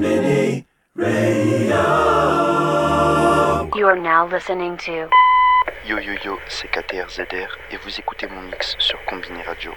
You are now listening to. Yo yo yo, c'est KTRZR et vous écoutez mon mix sur Combiné Radio.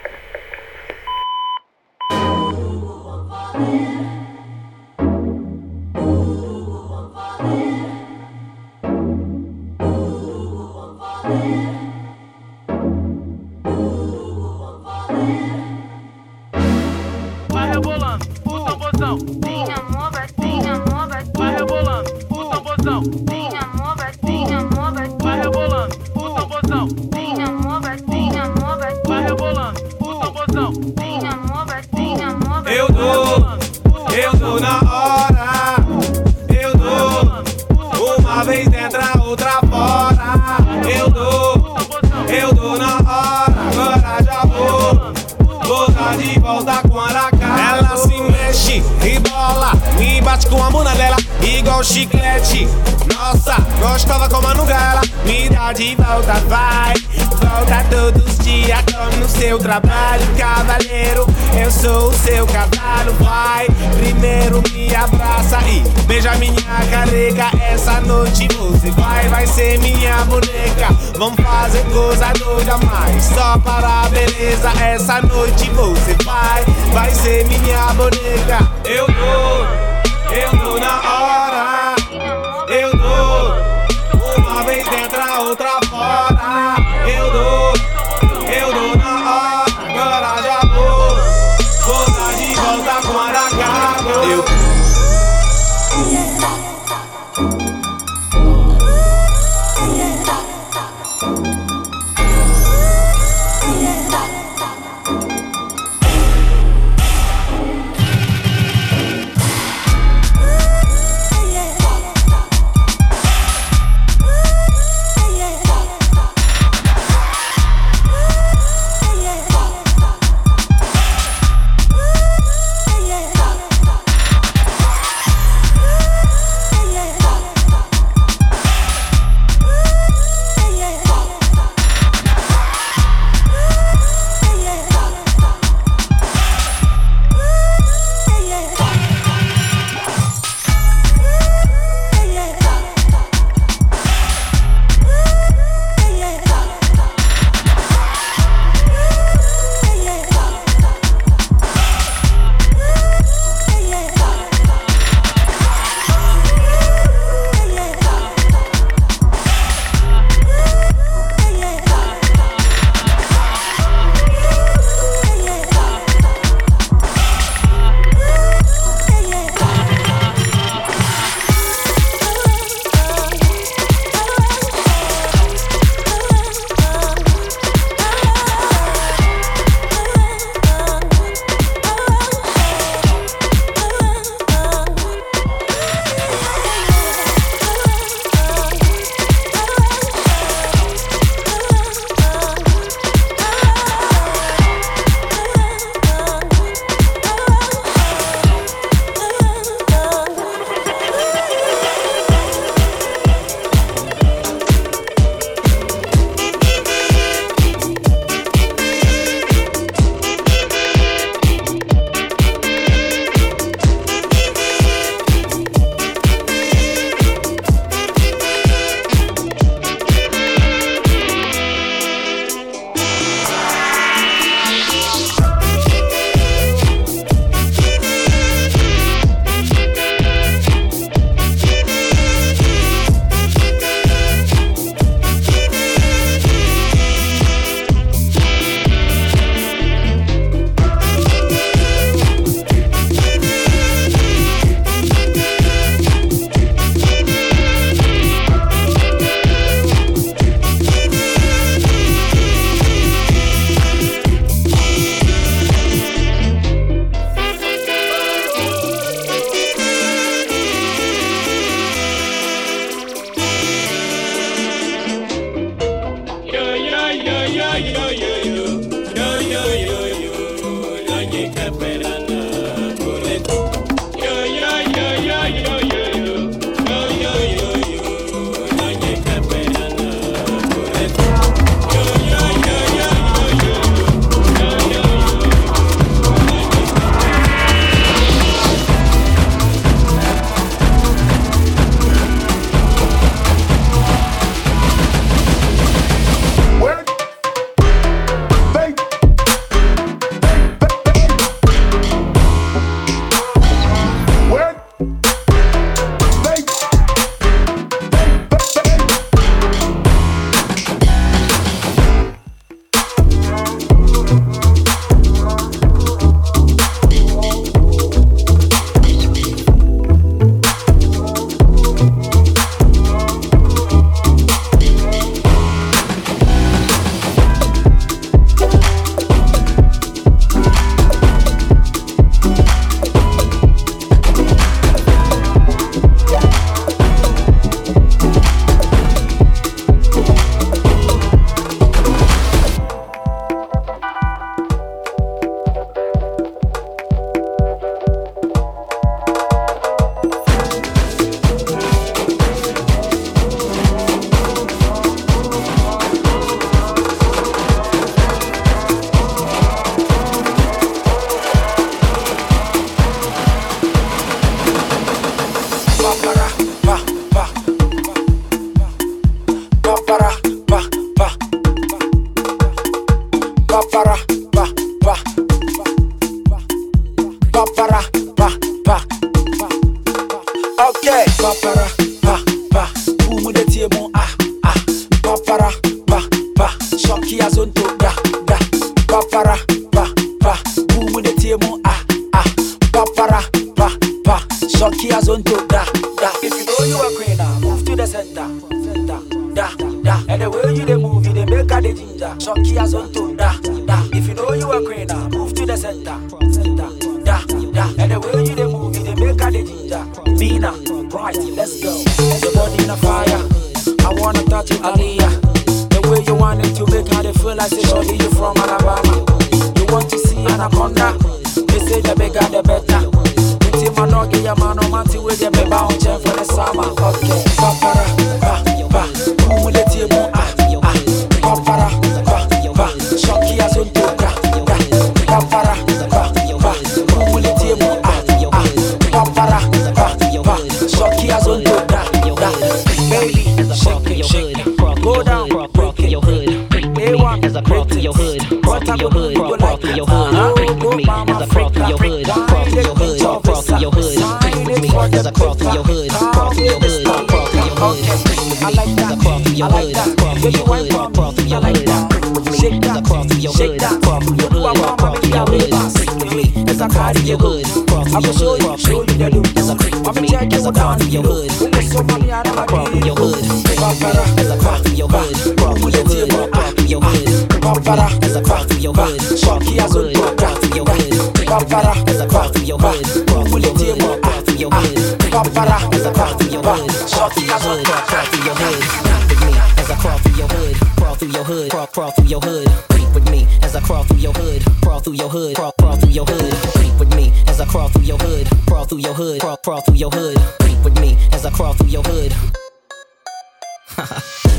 ay, ay, ay, ay. Your hood, crawl through your hood, crawl through your hood, creep with me. As I crawl through your hood, crawl through your hood, crawl through your hood, creep with me. As I crawl through your hood, crawl through your hood, crawl through your hood, that. with me. As I crawl through your hood, crawl through your hood, crawl through your hood, creep with me. As I crawl through your hood, crawl through your hood, crawl through your hood, as I creep with me. As I crawl through your hood, crawl through your hood, as I crawl through your hood, crawl through your hood, crawl through your hood. As I crawl through your hood, crawl through your hood, crawl through your hood, crawl through your hood, crawl through your hood. Papara As I crawl through your hood, crawl through your hood, crawl through your hood. With me, as I crawl through your hood, crawl through your hood, crawl crawl through your hood. Creep with me, as I crawl through your hood, crawl through your hood, crawl crawl through your hood. Creep with me, as I crawl through your hood, crawl through your hood, crawl crawl through your hood. Creep with me, as I crawl through your hood.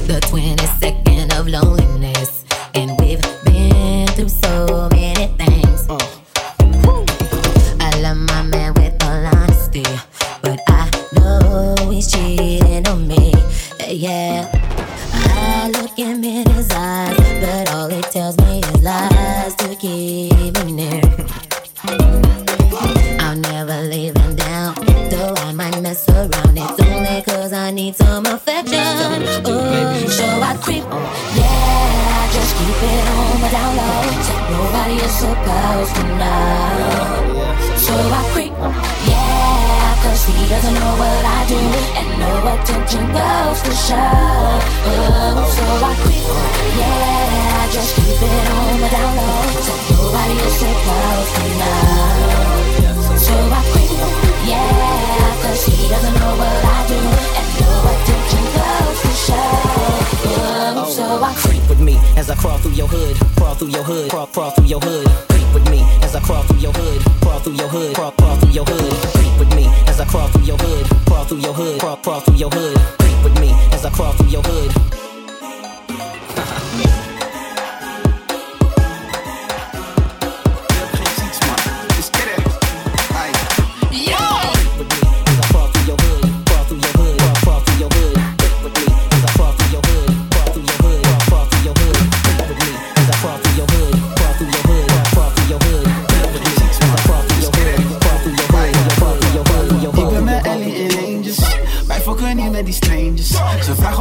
the 22nd of loneliness. And we've been through so many things. I Yeah. I look him in his eyes, but all he tells me is lies to keep me near. I'll never leave him down, though I might mess around. It's only cause I need some affection. Ooh, so I creep, yeah, I just keep it on my down low. Nobody is supposed to know. So I creep, yeah, cause he doesn't know what I do, and no attention goes to show. Ooh, so I creep, yeah, I just keep it on my down low. So nobody is supposed to know. So I creep, yeah, cause he doesn't know what I do, and no attention goes to show. Ooh, so I. Creep with me as I crawl through your hood, crawl through your hood, crawl crawl through your hood. With me as I crawl through your hood, crawl through your hood, crawl crawl through your hood. Creep with me as I crawl through your hood, crawl through your hood, crawl crawl through your hood. Creep with me as I crawl through your hood.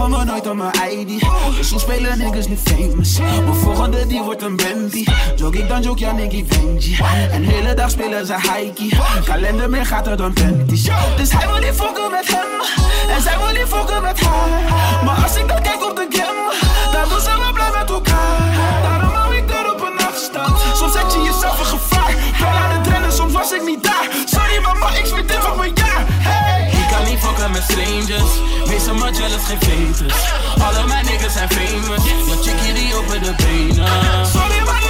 Vragen me nooit om mijn ID. Dus spelen niggas nu famous? Mijn volgende die wordt een Bentley. Jog ik dan joke, ja Nicky Benji. En hele dag spelen ze hikey. Kalender meer gaat er dan panties. Dus hij wil niet fokken met hem. En zij wil niet fokken met haar. Maar als ik dan kijk op de gram, dan doen ze wel blij met elkaar. Daarom hou ik er op een afstand. Soms zet je jezelf in gevaar. Wel aan het rennen, soms was ik niet daar. Strangers. Wees maar jealous, geen veters Alle mijn niggas zijn famous. Ja, chickie die open de benen Sorry,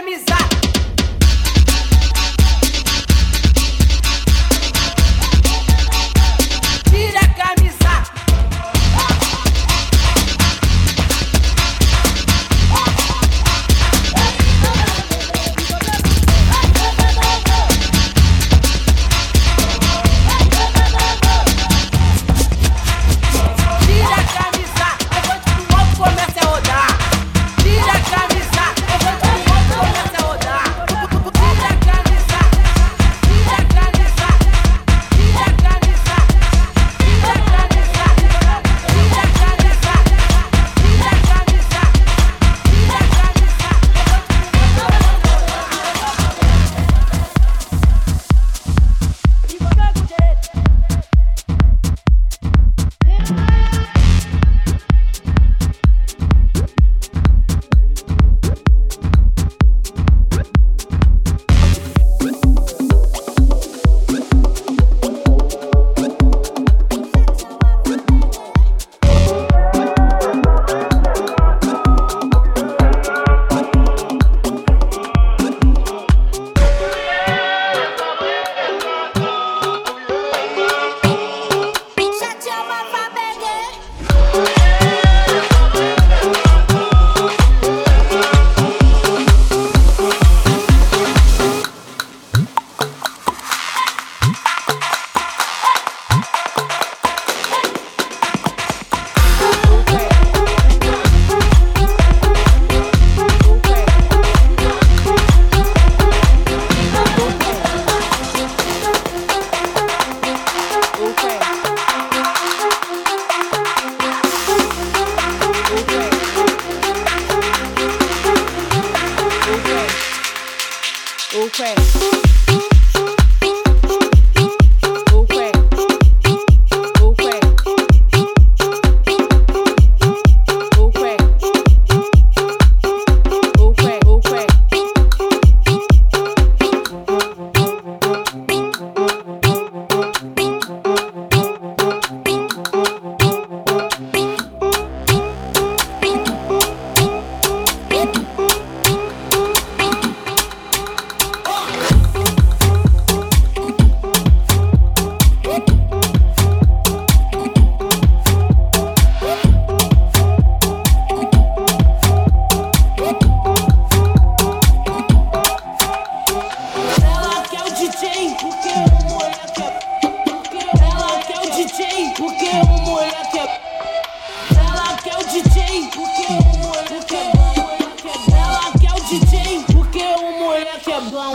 amizade.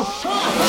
show.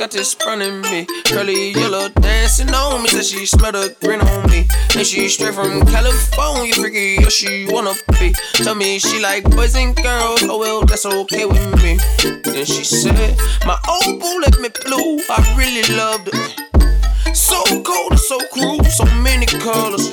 Got this sprung in me. Curly yellow dancing on me, said she smelled a grin on me. And she straight from California, freaky, yeah, she wanna be. Tell me she like boys and girls, oh well, that's okay with me. Then she said, My old boo left me blue, I really loved it. So cold so cruel, so many colors.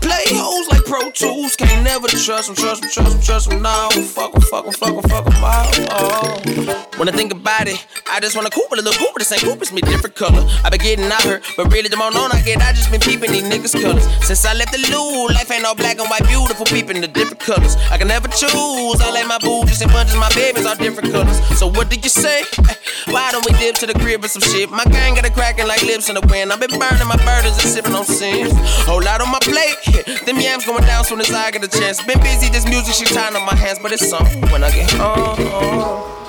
Play hoes like Pro Tools, can't never trust them, trust them, trust them, trust them. Now, fuck them, fuck them, fuck them, fuck them out. Oh. When I think about it, I just wanna Cooper, the little Cooper, the same Cooper's me different color. I been getting out here, but really the more known I get, I just been peeping these niggas' colors. Since I left the loo, life ain't all black and white, beautiful peeping the different colors. I can never choose, I like my boo just in bunches, my babies are different colors. So what did you say? Why don't we dip to the crib or some shit? My gang got a cracking like lips in the wind. I've been burning my burdens and sipping on sins. Whole lot on my plate. Them yams going down soon as I get a chance. Been busy, this music she tying on my hands, but it's on when I get home.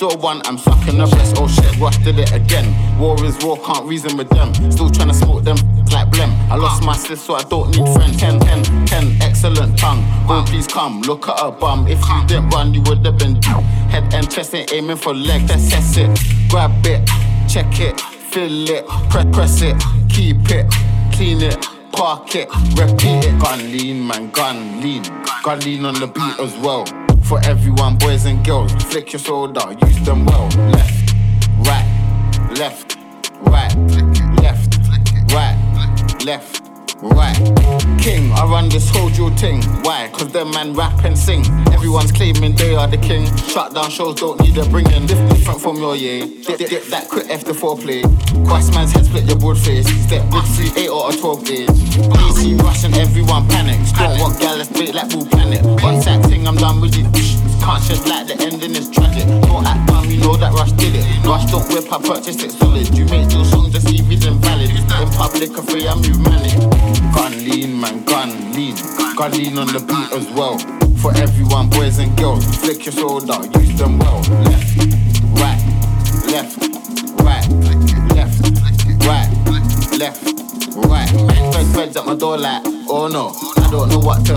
That's one, I'm sucking the rest. Oh shit, Rush did it again. War is war, can't reason with them. Still trying to smoke them like blem. I lost my sis, so I don't need friends. 10, 10, 10, excellent tongue. Home, please come, look at her bum. If you didn't run, you would have been. Head and chest ain't aiming for leg, assess it. Grab it, check it, fill it, press, press it, keep it, clean it. Park it, repeat it. Gun lean, man, gun lean. Gun lean on the beat as well. For everyone, boys and girls, flick your soda, use them well. Left, right, left, right, left, right, left, right. King, I run this whole drill thing. Why? Cause them man rap and sing. Everyone's claiming they are the king. Shut down shows don't need a bringing. Dif- Different from your yeah. Dip, dip, dip that quick after foreplay. Quest man's head split your broad face. Step with three, eight or a 12 gauge. DC rushing, everyone panics. Don't want gallus bait like Bull Planet. One sack thing, I'm done with it. Can't shed like the ending is tragic. Don't act dumb, you know that Rush did it. Rush don't whip, I purchased it solid. You make your song if it's invalid. In public, I free, I move manic. Gun lean, man, gun lean. Gun lean on the beat as well. For everyone, boys and girls, flick your soda, use them well. Left, right, left, right, left, right, left, right. Feds, feds at my door like, oh no, I don't know what to,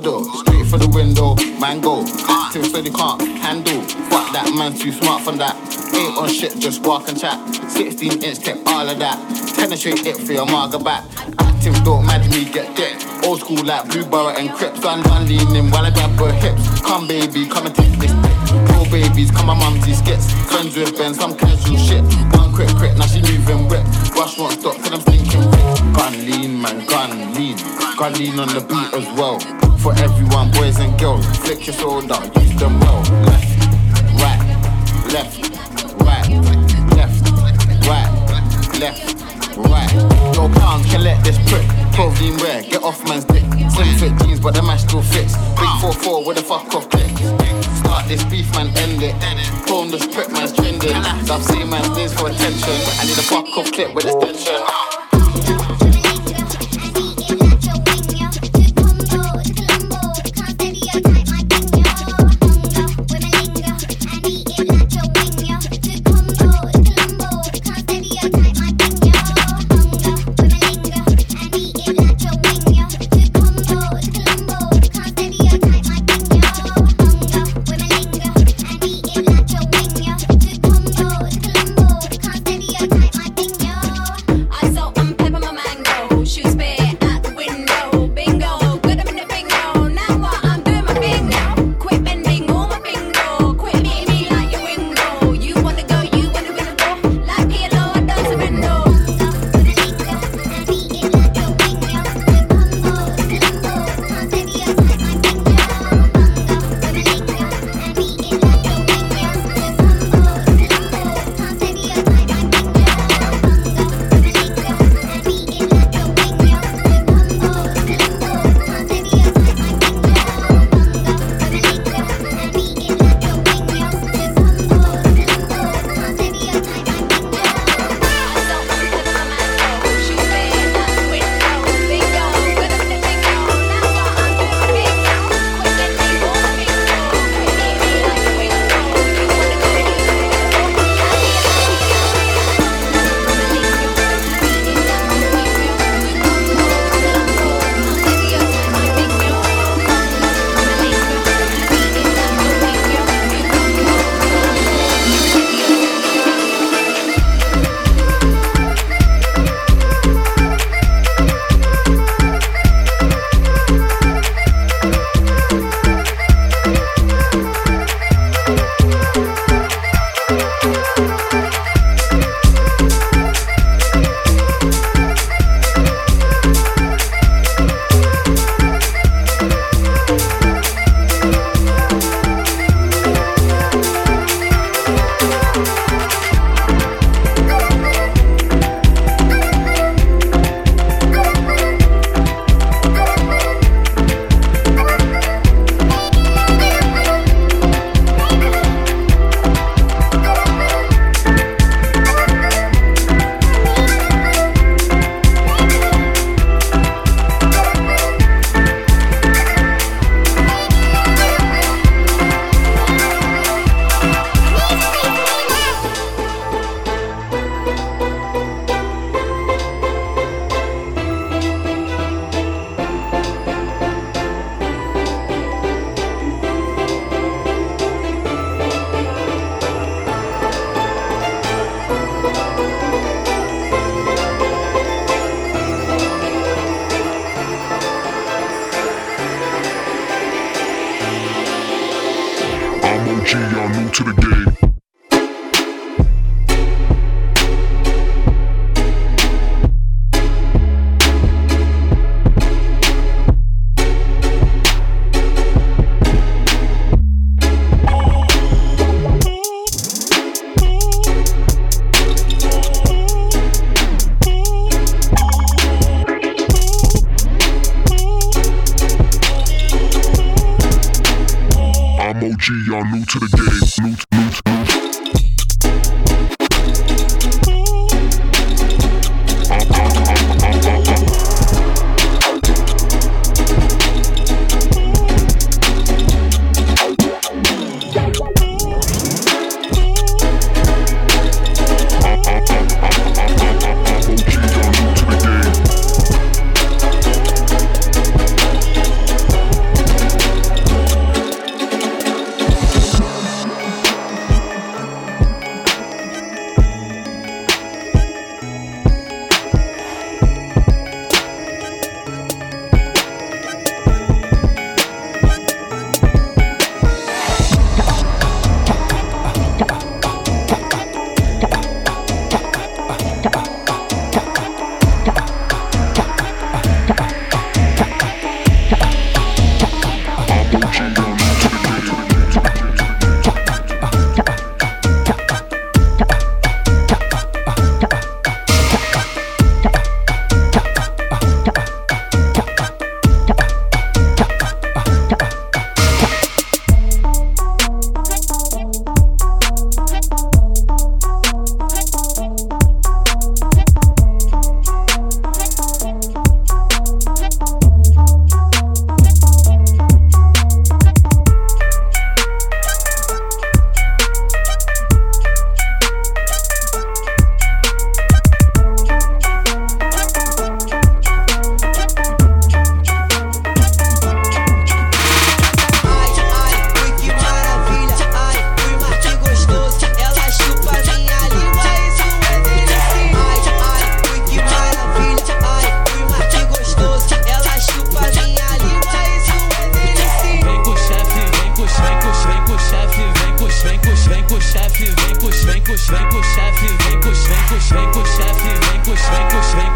do. Straight for the window, man go. Active so they can't handle. Fuck that man, too smart for that. Ain't on shit, just walk and chat. 16 inch tech, all of that. Penetrate it for your marga back. Active, don't mad me, get dead. Old school like Blue Borough and Crips. One one leaning while I grab her hips. Come baby, come and take this babies, come my mumsy skits. Friends with Ben, some casual shit. One quick, quick, now she moving whip. Rush won't stop till I'm stinking rich. Gun lean, man, gun lean. Gun lean on the beat as well. For everyone, boys and girls. Flick your shoulder, use them well. Left, right, left, right, left, right, left, right. Yo, pound, can let this prick. 12 lean wear, get off man's dick. Slim fit jeans, but the match still fits. Big 4-4 with a fuck off click. Start this beef, man, end it. Phone this prick, man's trending. I've seen man's needs for attention. I need a fuck off clip with extension.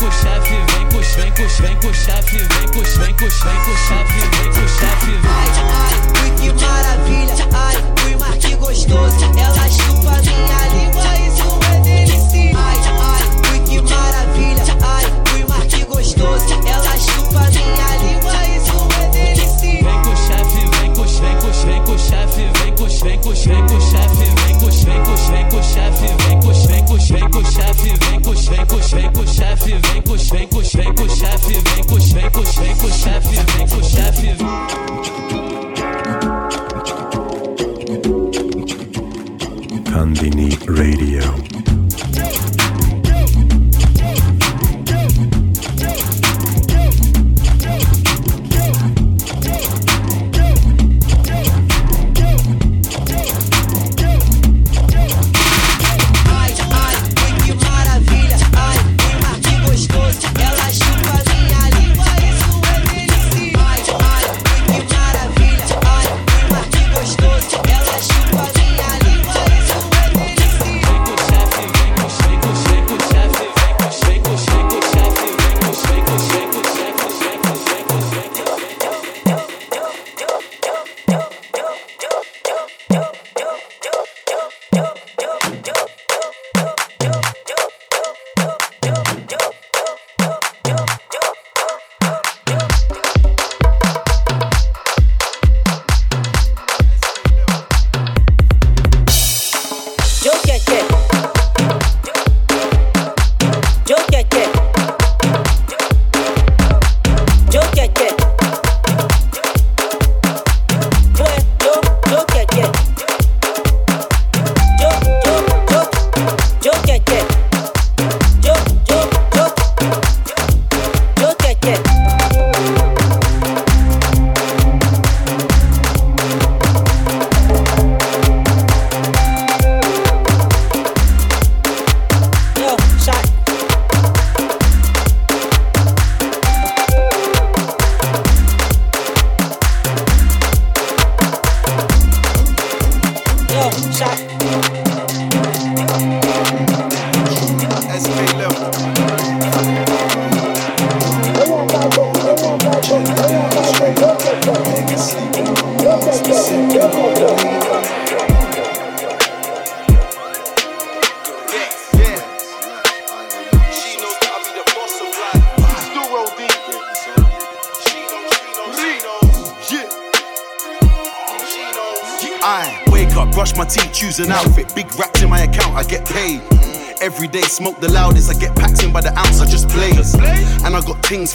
com chefe, vem com o chefe, vem com o chefe, vem com o chefe, vem com o chefe.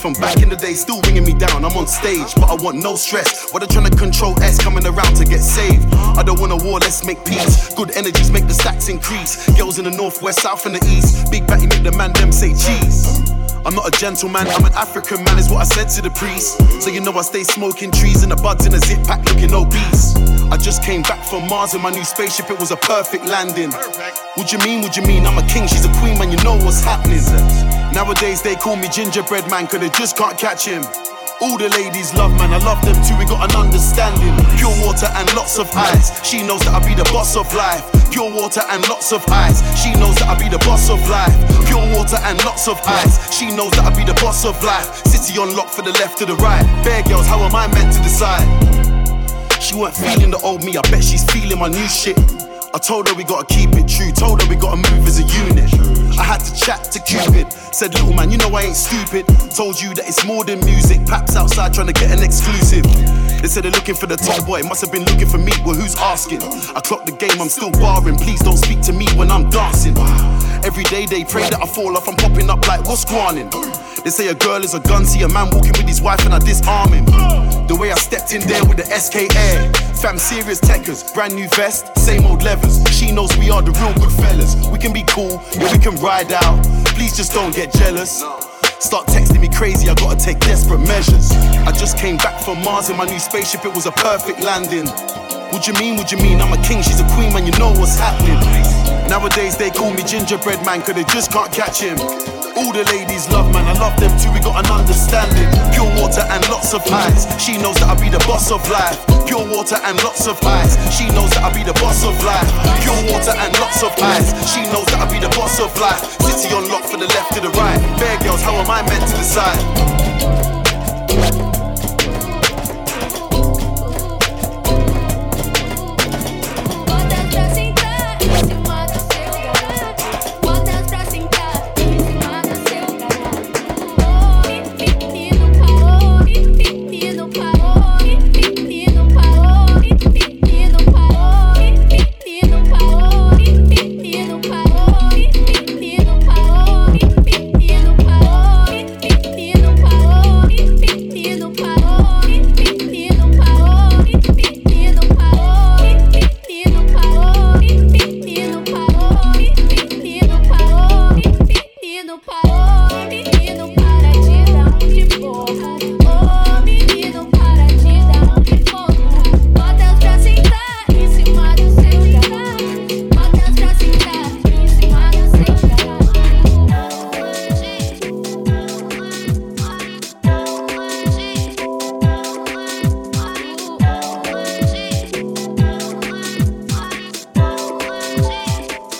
From back in the day, still ringing me down. I'm on stage, but I want no stress. What they trying to control S coming around to get saved. I don't want a war, let's make peace. Good energies make the stacks increase. Girls in the north, west, south, and the east. Big batty make the man them say cheese. I'm not a gentleman, I'm an African man, is what I said to the priest. So you know I stay smoking trees and the buds in a zip pack looking obese. I just came back from Mars in my new spaceship, it was a perfect landing. What you mean, what you mean? I'm a king, she's a queen, man, you know what's happening. Nowadays they call me gingerbread man, cause they just can't catch him. All the ladies love man, I love them too, we got an understanding. Pure water and lots of ice, she knows that I be the boss of life. Pure water and lots of ice, she knows that I be the boss of life. Pure water and lots of ice, she knows that I be the boss of life. City on lock for the left to the right. Bear girls, how am I meant to decide? She weren't feeling the old me, I bet she's feeling my new shit. I told her we gotta keep it true, told her we gotta move as a unit. I had to chat to Cupid. Said, little man, you know I ain't stupid. Told you that it's more than music. Paps outside trying to get an exclusive. They said they're looking for the top boy, must have been looking for me. Well, who's asking? I clock the game, I'm still barring. Please don't speak to me when I'm dancing. Every day they pray that I fall off, I'm popping up like what's going They say a girl is a gun, see a man walking with his wife and I disarm him. The way I stepped in there with the SK Air, fam serious techers, brand new vest, same old levers. She knows we are the real good fellas. We can be cool, yeah, we can ride out. Please just don't get jealous. Start texting me crazy, I gotta take desperate measures. I just came back from Mars in my new spaceship, it was a perfect landing. What you mean, what you mean? I'm a king, she's a queen, man, you know what's happening. Nowadays they call me gingerbread man, cause they just can't catch him. All the ladies love man, I love them too, we got an understanding. Pure water and lots of ice, she knows that I'll be the boss of life. Pure water and lots of ice, she knows that I'll be the boss of life. Pure water and lots of ice, she knows that I'll be the boss of life. City on lock for the left to the right. Bear girls, how am I meant to decide?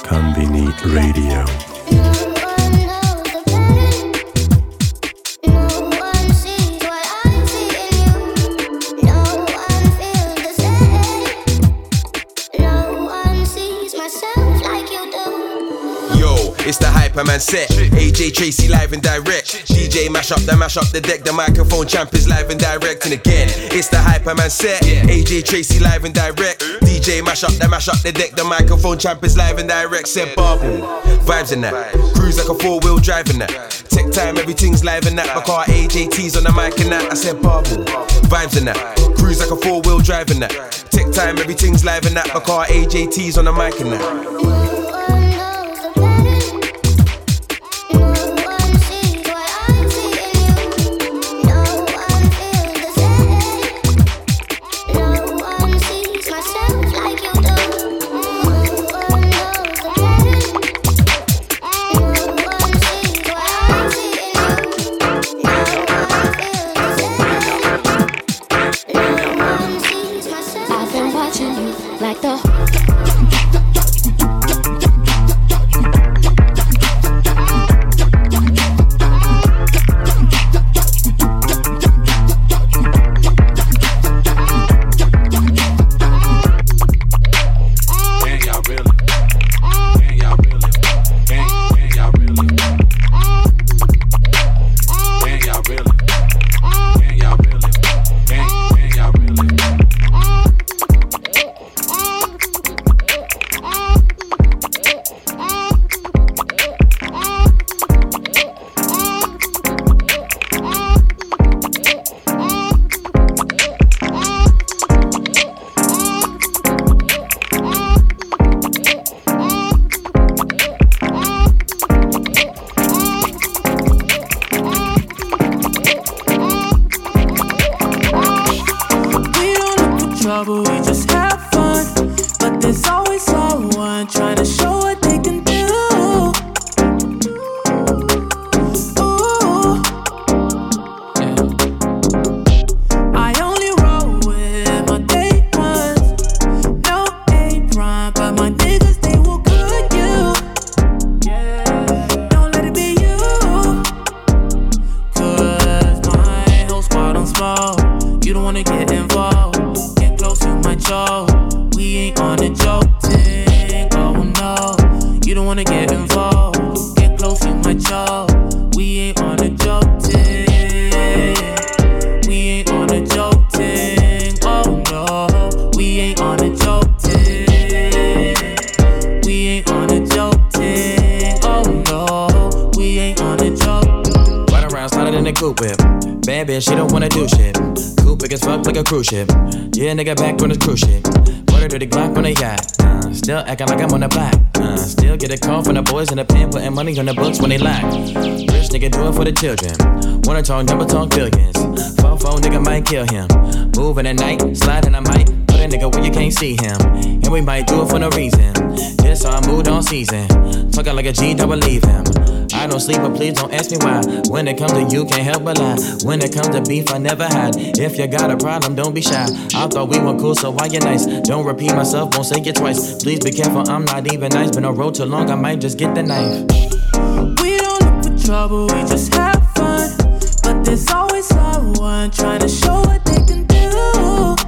Konbini Radio. Yo, it's the Hyperman set. AJ Tracey live and direct. DJ mash up, the mash up the deck. The microphone champ is live and direct. And again, it's the Hyperman set. AJ Tracey live and direct. DJ mash up, the mash up the deck. The microphone champ is live and direct. Said bubble. Vibes in that. Cruise like a four wheel drive in that. Tech time, everything's live in that. My car AJT's on the mic and that. I said bubble. Vibes in that. Cruise like a four wheel drive in that. Tech time, everything's live in that. My car AJT's on the mic and that. In the coupe whip. Bad bitch, she don't wanna do shit. Coupe big as fuck like a cruise ship. Yeah, nigga back on the cruise ship. Put her to the Glock on the yacht. Uh, still acting like I'm on the block. Uh, still get a call from the boys in the pen, putting money on the books when they lack. Rich nigga do it for the children. Wanna talk number, talk billions. Phone phone nigga might kill him. Moving at night, sliding I might. A nigga when you can't see him. And we might do it for no reason. This our mood on season. Talking like a G, don't believe him. I don't sleep, but please don't ask me why. When it comes to you, can't help but lie. When it comes to beef, I never hide. If you got a problem, don't be shy. I thought we were cool, so why you nice? Don't repeat myself, won't say it twice. Please be careful, I'm not even nice. Been a road too long, I might just get the knife. We don't look for trouble, we just have fun. But there's always someone trying to show what they can do.